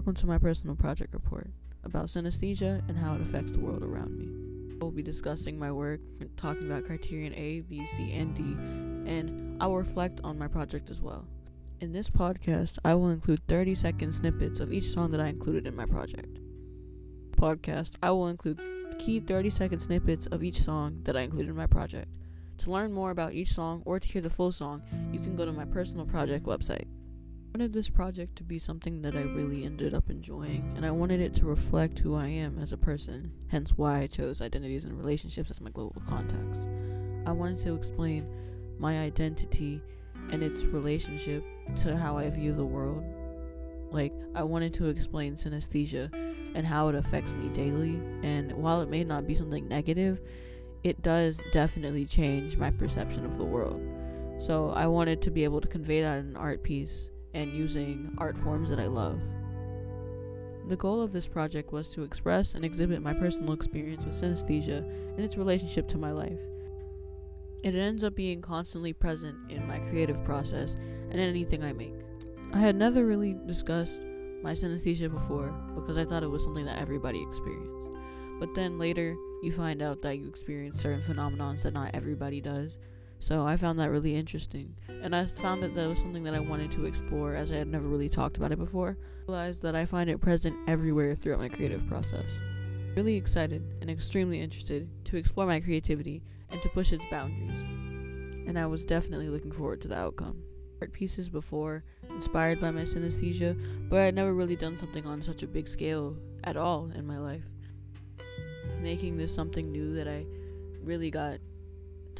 Welcome to my personal project report about synesthesia and how it affects the world around me. We'll be discussing my work, talking about criterion A, B, C, and D, and I will reflect on my project as well. In this podcast, I will include 30 second snippets of each song that I included in my project. Podcast, I will include key 30 second snippets of each song that I included in my project. To learn more about each song or to hear the full song, you can go to my personal project website. I wanted this project to be something that I really ended up enjoying, and I wanted it to reflect who I am as a person, hence why I chose identities and relationships as my global context. I wanted to explain my identity and its relationship to how I view the world. Like, I wanted to explain synesthesia and how it affects me daily, and while it may not be something negative, it does definitely change my perception of the world. So, I wanted to be able to convey that in an art piece and using art forms that I love. The goal of this project was to express and exhibit my personal experience with synesthesia and its relationship to my life. It ends up being constantly present in my creative process and in anything I make. I had never really discussed my synesthesia before because I thought it was something that everybody experienced. But then later, you find out that you experience certain phenomenons that not everybody does, so I found that really interesting. And I found that that was something that I wanted to explore as I had never really talked about it before. I realized that I find it present everywhere throughout my creative process. Really excited and extremely interested to explore my creativity and to push its boundaries. And I was definitely looking forward to the outcome. Art pieces before, inspired by my synesthesia, but I had never really done something on such a big scale at all in my life. Making this something new that I really got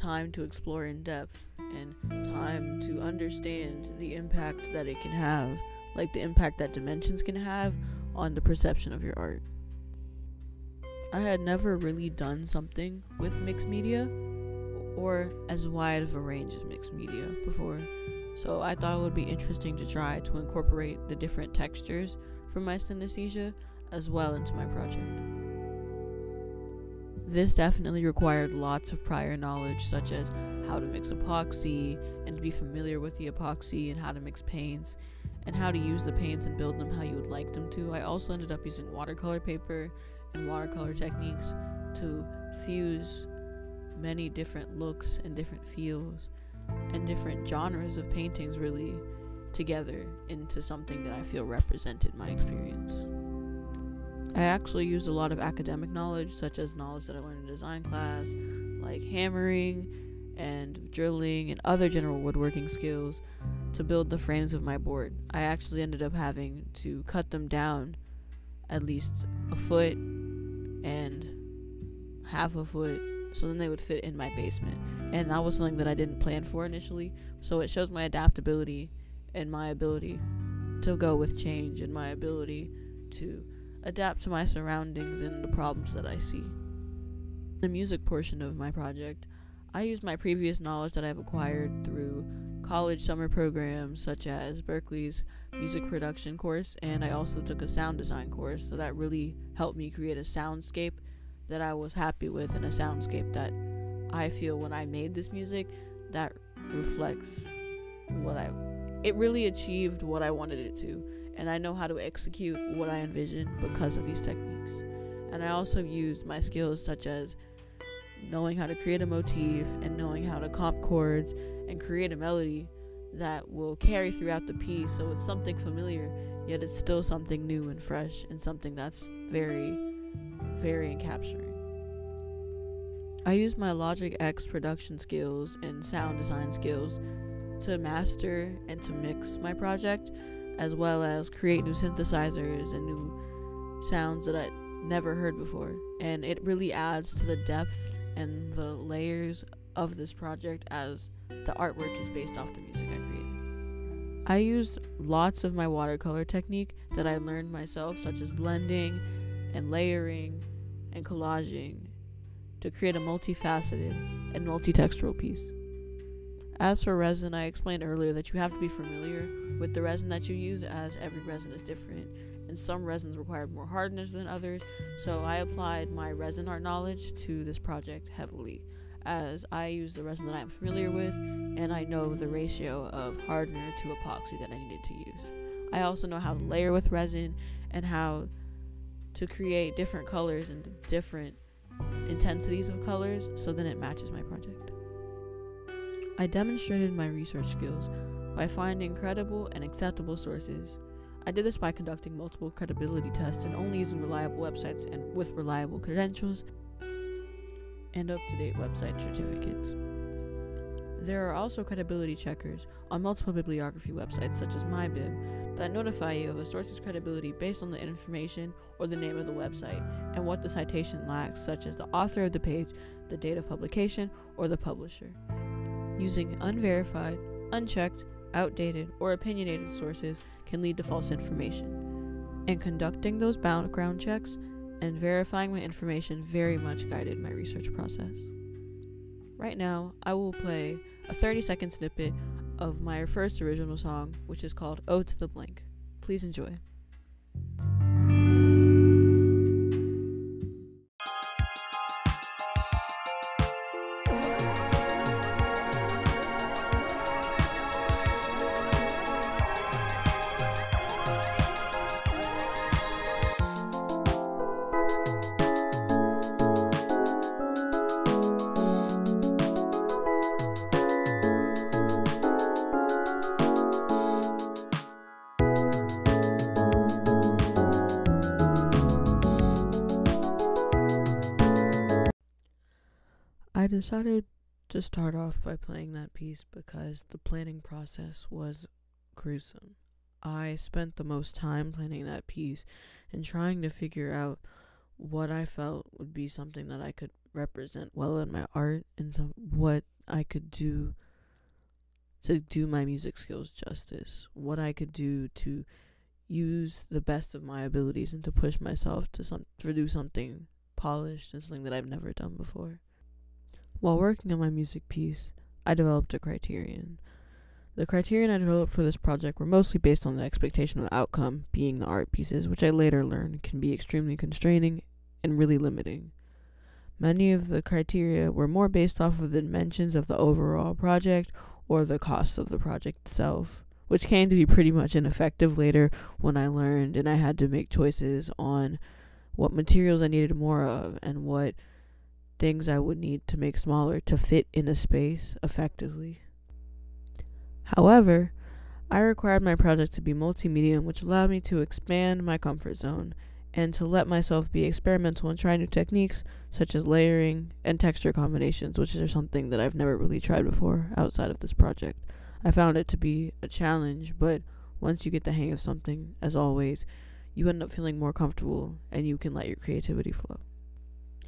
time to explore in depth and time to understand the impact that it can have, like the impact that dimensions can have on the perception of your art. I had never really done something with mixed media or as wide of a range of mixed media before, so I thought it would be interesting to try to incorporate the different textures from my synesthesia as well into my project. This definitely required lots of prior knowledge, such as how to mix epoxy and to be familiar with the epoxy and how to mix paints and how to use the paints and build them how you would like them to. I also ended up using watercolor paper and watercolor techniques to fuse many different looks and different feels and different genres of paintings really together into something that I feel represented my experience. I actually used a lot of academic knowledge, such as knowledge that I learned in design class, like hammering and drilling and other general woodworking skills to build the frames of my board. I actually ended up having to cut them down at least a foot and half a foot so then they would fit in my basement. And that was something that I didn't plan for initially. So it shows my adaptability and my ability to go with change and my ability to adapt to my surroundings and the problems that I see. The music portion of my project, I use my previous knowledge that I've acquired through college summer programs such as Berklee's music production course, and I also took a sound design course, so that really helped me create a soundscape that I was happy with and a soundscape that I feel when I made this music that reflects what I it really achieved what I wanted it to and I know how to execute what I envision because of these techniques. And I also use my skills such as knowing how to create a motif and knowing how to comp chords and create a melody that will carry throughout the piece so it's something familiar yet it's still something new and fresh and something that's very very capturing I use my Logic X production skills and sound design skills to master and to mix my project as well as create new synthesizers and new sounds that I never heard before. And it really adds to the depth and the layers of this project as the artwork is based off the music I created. I used lots of my watercolor technique that I learned myself, such as blending and layering and collaging, to create a multifaceted and multi-textural piece. As for resin, I explained earlier that you have to be familiar with the resin that you use, as every resin is different, and some resins require more hardness than others. So I applied my resin art knowledge to this project heavily, as I use the resin that I'm familiar with, and I know the ratio of hardener to epoxy that I needed to use. I also know how to layer with resin and how to create different colors and different intensities of colors so then it matches my project. I demonstrated my research skills by finding credible and acceptable sources. I did this by conducting multiple credibility tests and only using reliable websites and with reliable credentials and up to date website certificates. There are also credibility checkers on multiple bibliography websites such as MyBib that notify you of a source's credibility based on the information or the name of the website and what the citation lacks, such as the author of the page, the date of publication, or the publisher. Using unverified, unchecked, outdated, or opinionated sources can lead to false information. And conducting those background checks and verifying my information very much guided my research process. Right now, I will play a 30 second snippet of my first original song, which is called Ode to the Blank. Please enjoy. I decided to start off by playing that piece because the planning process was gruesome. I spent the most time planning that piece and trying to figure out what I felt would be something that I could represent well in my art and some what I could do to do my music skills justice, what I could do to use the best of my abilities and to push myself to some to do something polished and something that I've never done before. While working on my music piece, I developed a criterion. The criterion I developed for this project were mostly based on the expectation of the outcome, being the art pieces, which I later learned can be extremely constraining and really limiting. Many of the criteria were more based off of the dimensions of the overall project or the cost of the project itself, which came to be pretty much ineffective later when I learned and I had to make choices on what materials I needed more of and what things I would need to make smaller to fit in a space effectively. However, I required my project to be multimedia, which allowed me to expand my comfort zone and to let myself be experimental and try new techniques such as layering and texture combinations, which are something that I've never really tried before outside of this project. I found it to be a challenge, but once you get the hang of something, as always, you end up feeling more comfortable and you can let your creativity flow.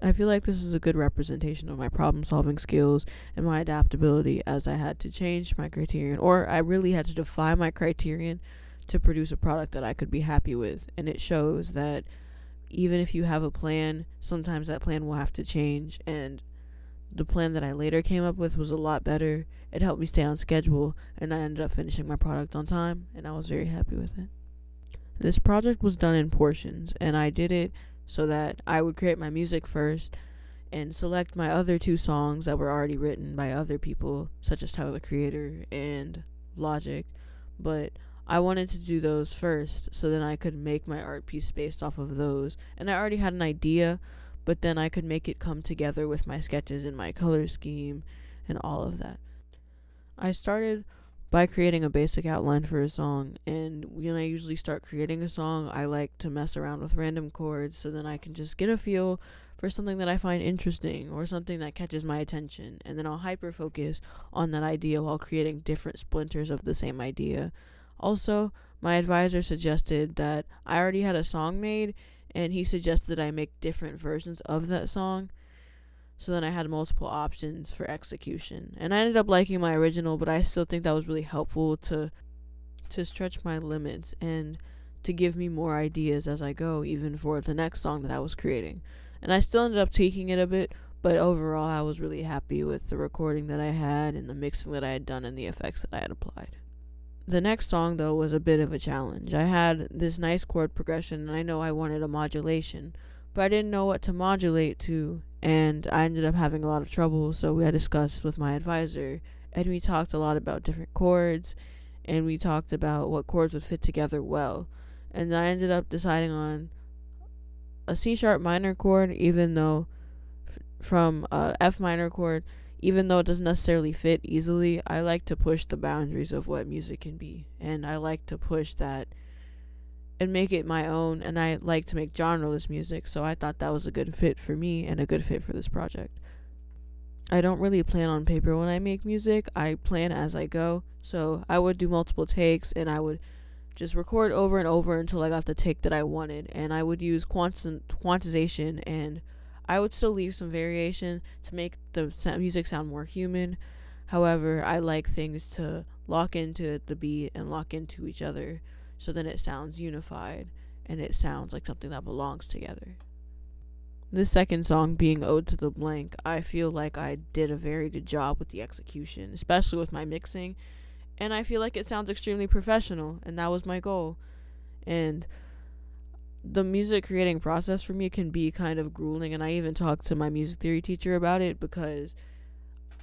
I feel like this is a good representation of my problem solving skills and my adaptability as I had to change my criterion, or I really had to define my criterion to produce a product that I could be happy with. And it shows that even if you have a plan, sometimes that plan will have to change. And the plan that I later came up with was a lot better. It helped me stay on schedule, and I ended up finishing my product on time, and I was very happy with it. This project was done in portions, and I did it so that I would create my music first and select my other two songs that were already written by other people, such as Tyler the Creator and Logic. But I wanted to do those first so then I could make my art piece based off of those. And I already had an idea, but then I could make it come together with my sketches and my color scheme and all of that. I started by creating a basic outline for a song. And when I usually start creating a song, I like to mess around with random chords so then I can just get a feel for something that I find interesting or something that catches my attention. And then I'll hyper focus on that idea while creating different splinters of the same idea. Also, my advisor suggested that I already had a song made, and he suggested that I make different versions of that song. So then I had multiple options for execution. And I ended up liking my original, but I still think that was really helpful to to stretch my limits and to give me more ideas as I go, even for the next song that I was creating. And I still ended up tweaking it a bit, but overall I was really happy with the recording that I had and the mixing that I had done and the effects that I had applied. The next song though was a bit of a challenge. I had this nice chord progression and I know I wanted a modulation, but I didn't know what to modulate to and I ended up having a lot of trouble. So we had discussed with my advisor, and we talked a lot about different chords and we talked about what chords would fit together well. And I ended up deciding on a C sharp minor chord, even though f- from a F minor chord, even though it doesn't necessarily fit easily, I like to push the boundaries of what music can be. And I like to push that and make it my own. And I like to make genreless music. So I thought that was a good fit for me and a good fit for this project. I don't really plan on paper when I make music. I plan as I go. So I would do multiple takes and I would just record over and over until I got the take that I wanted. And I would use quanti- quantization and I would still leave some variation to make the music sound more human. However, I like things to lock into the beat and lock into each other so then it sounds unified and it sounds like something that belongs together. This second song being Ode to the Blank, I feel like I did a very good job with the execution, especially with my mixing, and I feel like it sounds extremely professional, and that was my goal. And the music creating process for me can be kind of grueling, and I even talked to my music theory teacher about it because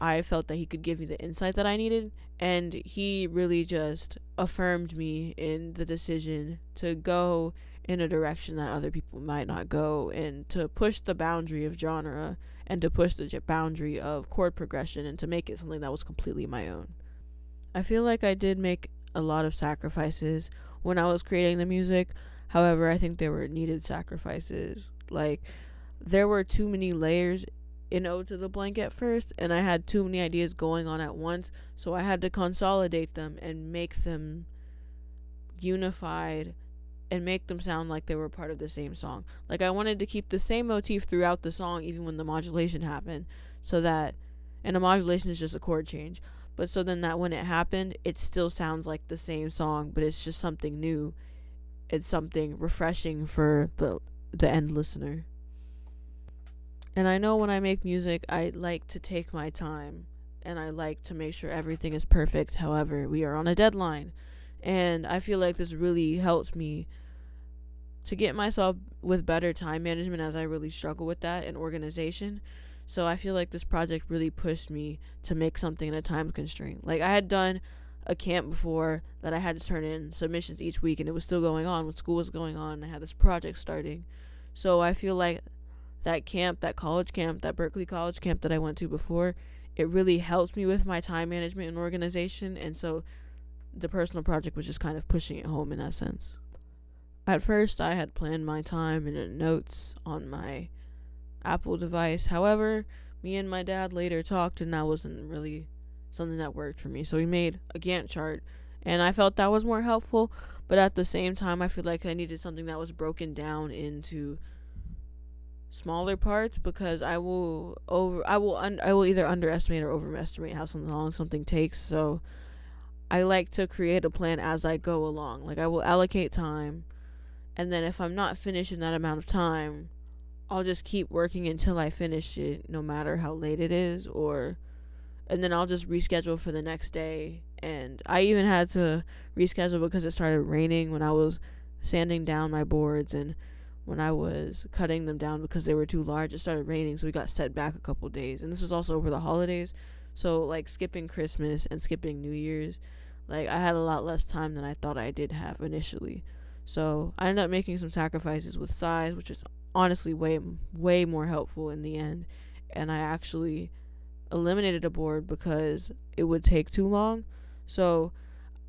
I felt that he could give me the insight that I needed, and he really just affirmed me in the decision to go in a direction that other people might not go and to push the boundary of genre and to push the boundary of chord progression and to make it something that was completely my own. I feel like I did make a lot of sacrifices when I was creating the music. However, I think there were needed sacrifices. Like there were too many layers in Ode to the Blank at first, and I had too many ideas going on at once, so I had to consolidate them and make them unified and make them sound like they were part of the same song. Like I wanted to keep the same motif throughout the song even when the modulation happened so that and a modulation is just a chord change. But so then that when it happened, it still sounds like the same song, but it's just something new. It's something refreshing for the the end listener. And I know when I make music, I like to take my time and I like to make sure everything is perfect. However, we are on a deadline. And I feel like this really helped me to get myself with better time management as I really struggle with that and organization. So I feel like this project really pushed me to make something in a time constraint. Like I had done a camp before that I had to turn in submissions each week and it was still going on when school was going on. I had this project starting. So I feel like that camp, that college camp, that Berklee College camp that I went to before, it really helped me with my time management and organization and so the personal project was just kind of pushing it home in that sense. At first, I had planned my time in notes on my Apple device. However, me and my dad later talked, and that wasn't really something that worked for me. So we made a Gantt chart, and I felt that was more helpful. But at the same time, I feel like I needed something that was broken down into smaller parts because I will over I will un- I will either underestimate or overestimate how long something takes. So I like to create a plan as I go along. Like I will allocate time and then if I'm not finished in that amount of time, I'll just keep working until I finish it, no matter how late it is, or and then I'll just reschedule for the next day. And I even had to reschedule because it started raining when I was sanding down my boards and when I was cutting them down because they were too large. It started raining, so we got set back a couple days. And this was also over the holidays, so like skipping Christmas and skipping New Year's, like I had a lot less time than I thought I did have initially. So I ended up making some sacrifices with size, which is honestly way way more helpful in the end. And I actually eliminated a board because it would take too long. So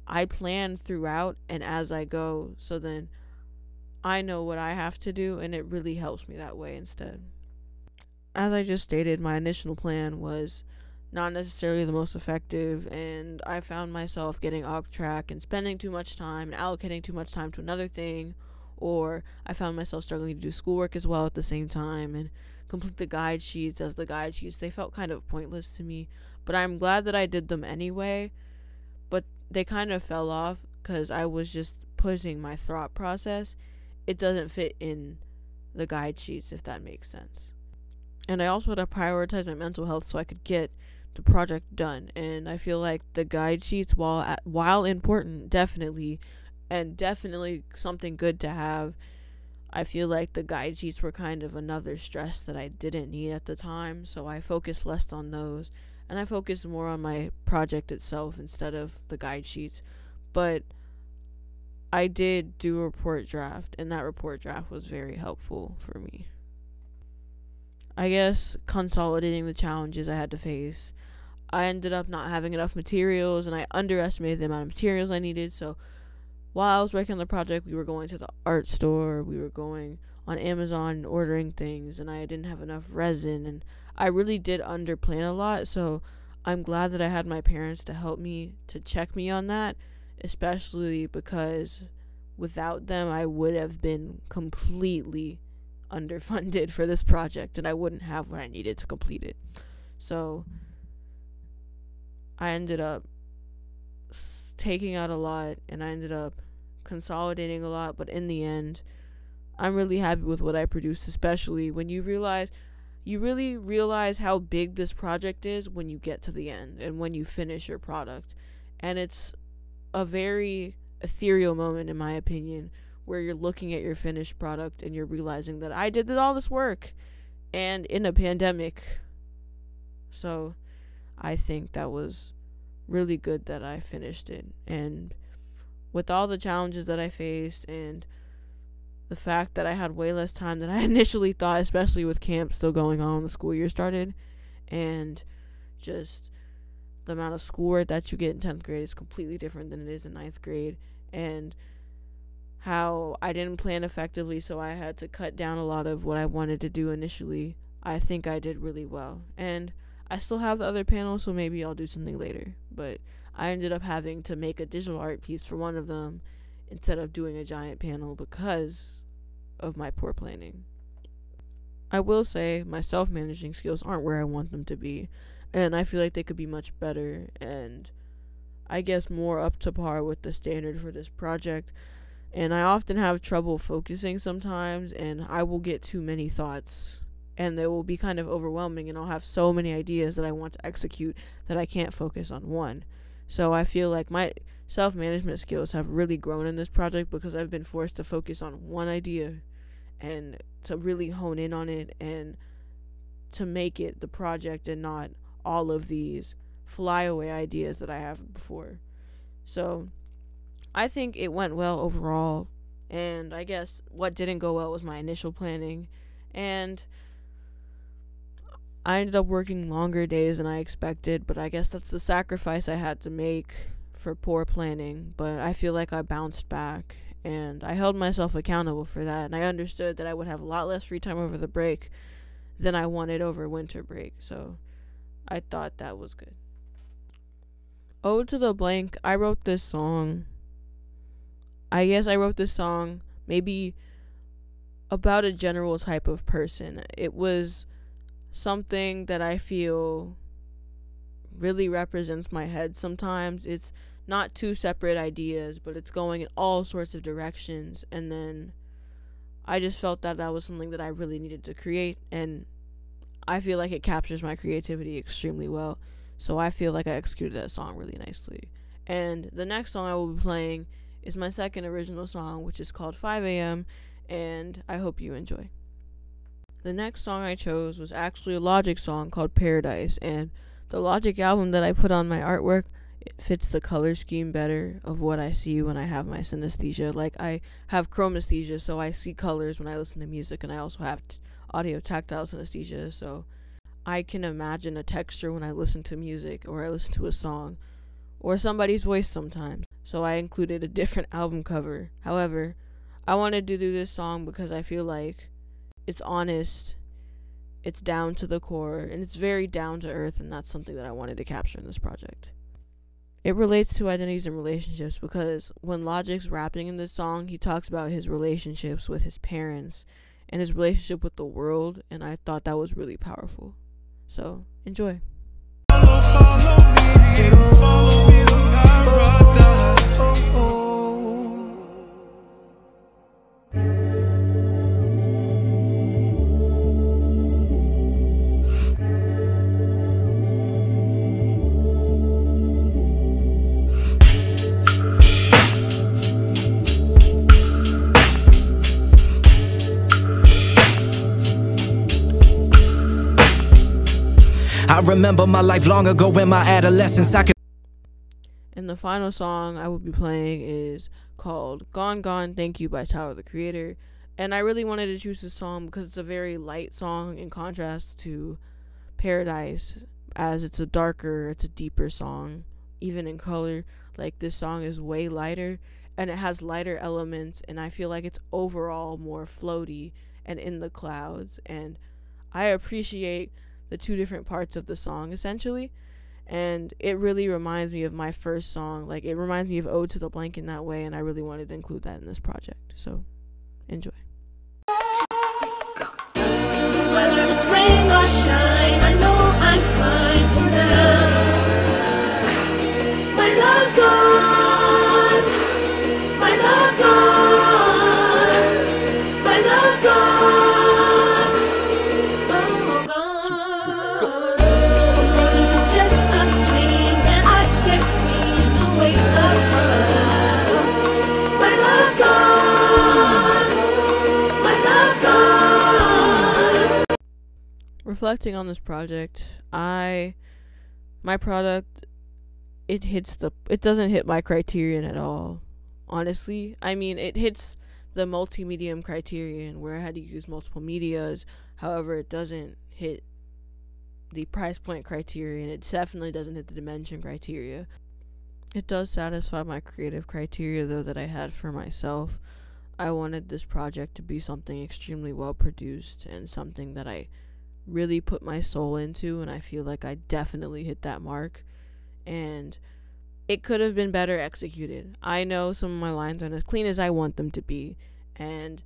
I plan throughout and as I go. So then I know what I have to do, and it really helps me that way instead. As I just stated, my initial plan was not necessarily the most effective and I found myself getting off track and spending too much time and allocating too much time to another thing or I found myself struggling to do schoolwork as well at the same time and complete the guide sheets as the guide sheets they felt kind of pointless to me but I'm glad that I did them anyway but they kind of fell off cuz I was just pushing my thought process it doesn't fit in the guide sheets if that makes sense. And I also had to prioritize my mental health so I could get the project done. And i feel like the guide sheets while at, while important definitely and definitely something good to have i feel like the guide sheets were kind of another stress that i didn't need at the time. So i focused less on those and i focused more on my project itself instead of the guide sheets. But I did do a report draft, and that report draft was very helpful for me. I guess consolidating the challenges I had to face. I ended up not having enough materials, and I underestimated the amount of materials I needed. So while I was working on the project, we were going to the art store, we were going on Amazon and ordering things, and I didn't have enough resin, and I really did underplan a lot. So I'm glad that I had my parents to help me to check me on that especially because without them, I would have been completely underfunded for this project and I wouldn't have what I needed to complete it. So I ended up taking out a lot and I ended up consolidating a lot, but in the end, I'm really happy with what I produced, especially when you realize you really realize how big this project is when you get to the end and when you finish your product. And it's a very ethereal moment in my opinion where you're looking at your finished product and you're realizing that I did all this work and in a pandemic. So I think that was really good that I finished it and with all the challenges that I faced and the fact that I had way less time than I initially thought, especially with camp still going on when the school year started, and just the amount of schoolwork that you get in 10th grade is completely different than it is in ninth grade and how I didn't plan effectively so I had to cut down a lot of what I wanted to do initially. I think I did really well. And I still have the other panels so maybe I'll do something later. But I ended up having to make a digital art piece for one of them instead of doing a giant panel because of my poor planning. I will say my self managing skills aren't where I want them to be and I feel like they could be much better and I guess more up to par with the standard for this project. And I often have trouble focusing sometimes, and I will get too many thoughts, and they will be kind of overwhelming, and I'll have so many ideas that I want to execute that I can't focus on one. So I feel like my self management skills have really grown in this project because I've been forced to focus on one idea and to really hone in on it and to make it the project and not all of these flyaway ideas that I have before. So I think it went well overall. And I guess what didn't go well was my initial planning. And I ended up working longer days than I expected, but I guess that's the sacrifice I had to make for poor planning. But I feel like I bounced back and I held myself accountable for that. And I understood that I would have a lot less free time over the break than I wanted over winter break. So I thought that was good. Ode to the Blank, I wrote this song. I guess I wrote this song maybe about a general type of person. It was something that I feel really represents my head sometimes. It's not two separate ideas, but it's going in all sorts of directions. And then I just felt that that was something that I really needed to create. And I feel like it captures my creativity extremely well. So I feel like I executed that song really nicely. And the next song I will be playing is my second original song, which is called 5 a.m., and I hope you enjoy. The next song I chose was actually a Logic song called Paradise, and the Logic album that I put on my artwork it fits the color scheme better of what I see when I have my synesthesia. Like I have chromesthesia, so I see colors when I listen to music, and I also have t- audio tactile synesthesia, so I can imagine a texture when I listen to music or I listen to a song or somebody's voice sometimes. So I included a different album cover. However, I wanted to do this song because I feel like it's honest, it's down to the core, and it's very down to earth, and that's something that I wanted to capture in this project. It relates to identities and relationships because when Logic's rapping in this song, he talks about his relationships with his parents and his relationship with the world, and I thought that was really powerful. So, enjoy. Follow, follow remember my life long ago in my adolescence. I could. And the final song I will be playing is called Gone Gone Thank You by Tyler the Creator. And I really wanted to choose this song because it's a very light song in contrast to Paradise, as it's a darker, it's a deeper song, even in color. Like this song is way lighter and it has lighter elements, and I feel like it's overall more floaty and in the clouds. And I appreciate the two different parts of the song essentially. And it really reminds me of my first song. Like it reminds me of ode to the blank in that way and i really wanted to include that in this project. So enjoy. My love's gone reflecting on this project, I my product it hits the it doesn't hit my criterion at all. Honestly, I mean it hits the multi-medium criterion where I had to use multiple medias. However, it doesn't hit the price point criterion. It definitely doesn't hit the dimension criteria. It does satisfy my creative criteria though that I had for myself. I wanted this project to be something extremely well produced and something that I really put my soul into, and I feel like I definitely hit that mark. And it could have been better executed. I know some of my lines aren't as clean as I want them to be, and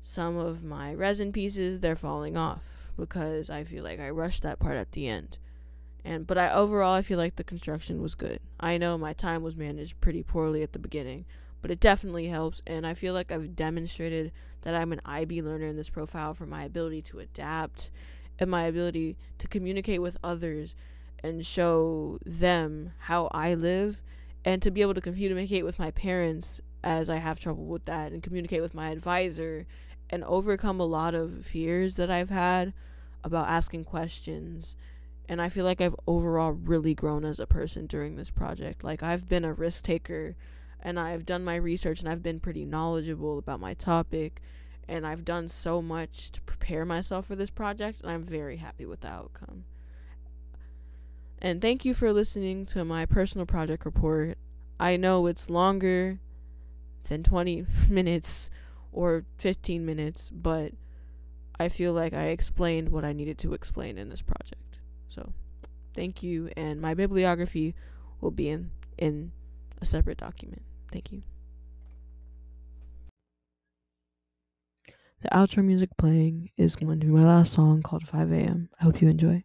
some of my resin pieces they're falling off because I feel like I rushed that part at the end. And but I overall I feel like the construction was good. I know my time was managed pretty poorly at the beginning, but it definitely helps and I feel like I've demonstrated that I'm an IB learner in this profile for my ability to adapt and my ability to communicate with others and show them how I live and to be able to communicate with my parents as I have trouble with that and communicate with my advisor and overcome a lot of fears that I've had about asking questions. And I feel like I've overall really grown as a person during this project. Like, I've been a risk taker and I've done my research and I've been pretty knowledgeable about my topic and I've done so much to prepare myself for this project, and I'm very happy with the outcome. And thank you for listening to my personal project report. I know it's longer than 20 minutes or 15 minutes, but I feel like I explained what I needed to explain in this project. So, thank you, and my bibliography will be in, in a separate document. Thank you. The outro music playing is going to be my last song called 5 a.m. I hope you enjoy.